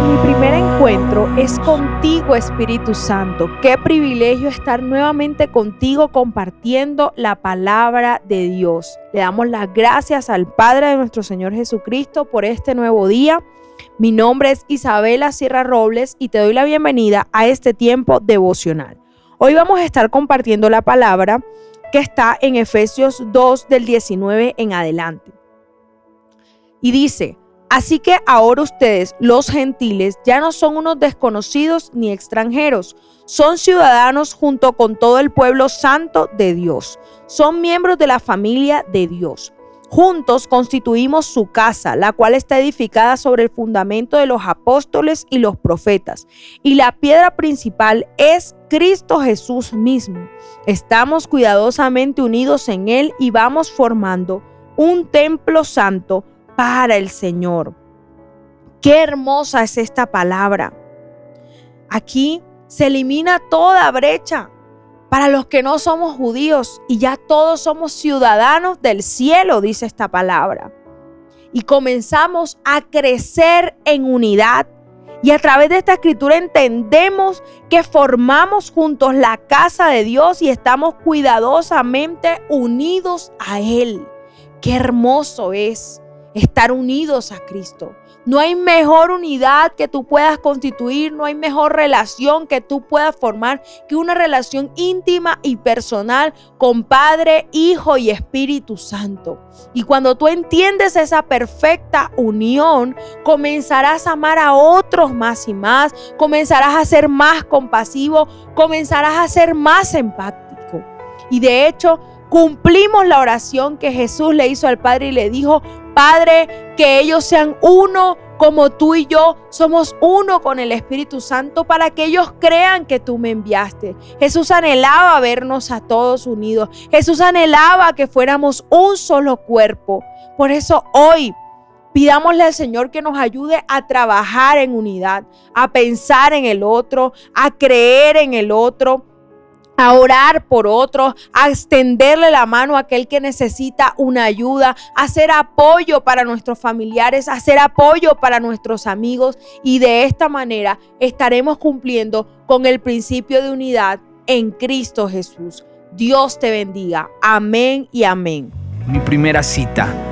mi primer encuentro es contigo, Espíritu Santo. Qué privilegio estar nuevamente contigo compartiendo la palabra de Dios. Le damos las gracias al Padre de nuestro Señor Jesucristo por este nuevo día. Mi nombre es Isabela Sierra Robles y te doy la bienvenida a este tiempo devocional. Hoy vamos a estar compartiendo la palabra que está en Efesios 2 del 19 en adelante. Y dice, Así que ahora ustedes, los gentiles, ya no son unos desconocidos ni extranjeros, son ciudadanos junto con todo el pueblo santo de Dios, son miembros de la familia de Dios. Juntos constituimos su casa, la cual está edificada sobre el fundamento de los apóstoles y los profetas. Y la piedra principal es Cristo Jesús mismo. Estamos cuidadosamente unidos en Él y vamos formando un templo santo para el Señor. Qué hermosa es esta palabra. Aquí se elimina toda brecha para los que no somos judíos y ya todos somos ciudadanos del cielo, dice esta palabra. Y comenzamos a crecer en unidad. Y a través de esta escritura entendemos que formamos juntos la casa de Dios y estamos cuidadosamente unidos a Él. Qué hermoso es estar unidos a Cristo. No hay mejor unidad que tú puedas constituir, no hay mejor relación que tú puedas formar que una relación íntima y personal con Padre, Hijo y Espíritu Santo. Y cuando tú entiendes esa perfecta unión, comenzarás a amar a otros más y más, comenzarás a ser más compasivo, comenzarás a ser más empático. Y de hecho, cumplimos la oración que Jesús le hizo al Padre y le dijo, Padre, que ellos sean uno como tú y yo somos uno con el Espíritu Santo para que ellos crean que tú me enviaste. Jesús anhelaba vernos a todos unidos. Jesús anhelaba que fuéramos un solo cuerpo. Por eso hoy Pidámosle al Señor que nos ayude a trabajar en unidad, a pensar en el otro, a creer en el otro, a orar por otros, a extenderle la mano a aquel que necesita una ayuda, a hacer apoyo para nuestros familiares, a hacer apoyo para nuestros amigos y de esta manera estaremos cumpliendo con el principio de unidad en Cristo Jesús. Dios te bendiga. Amén y amén. Mi primera cita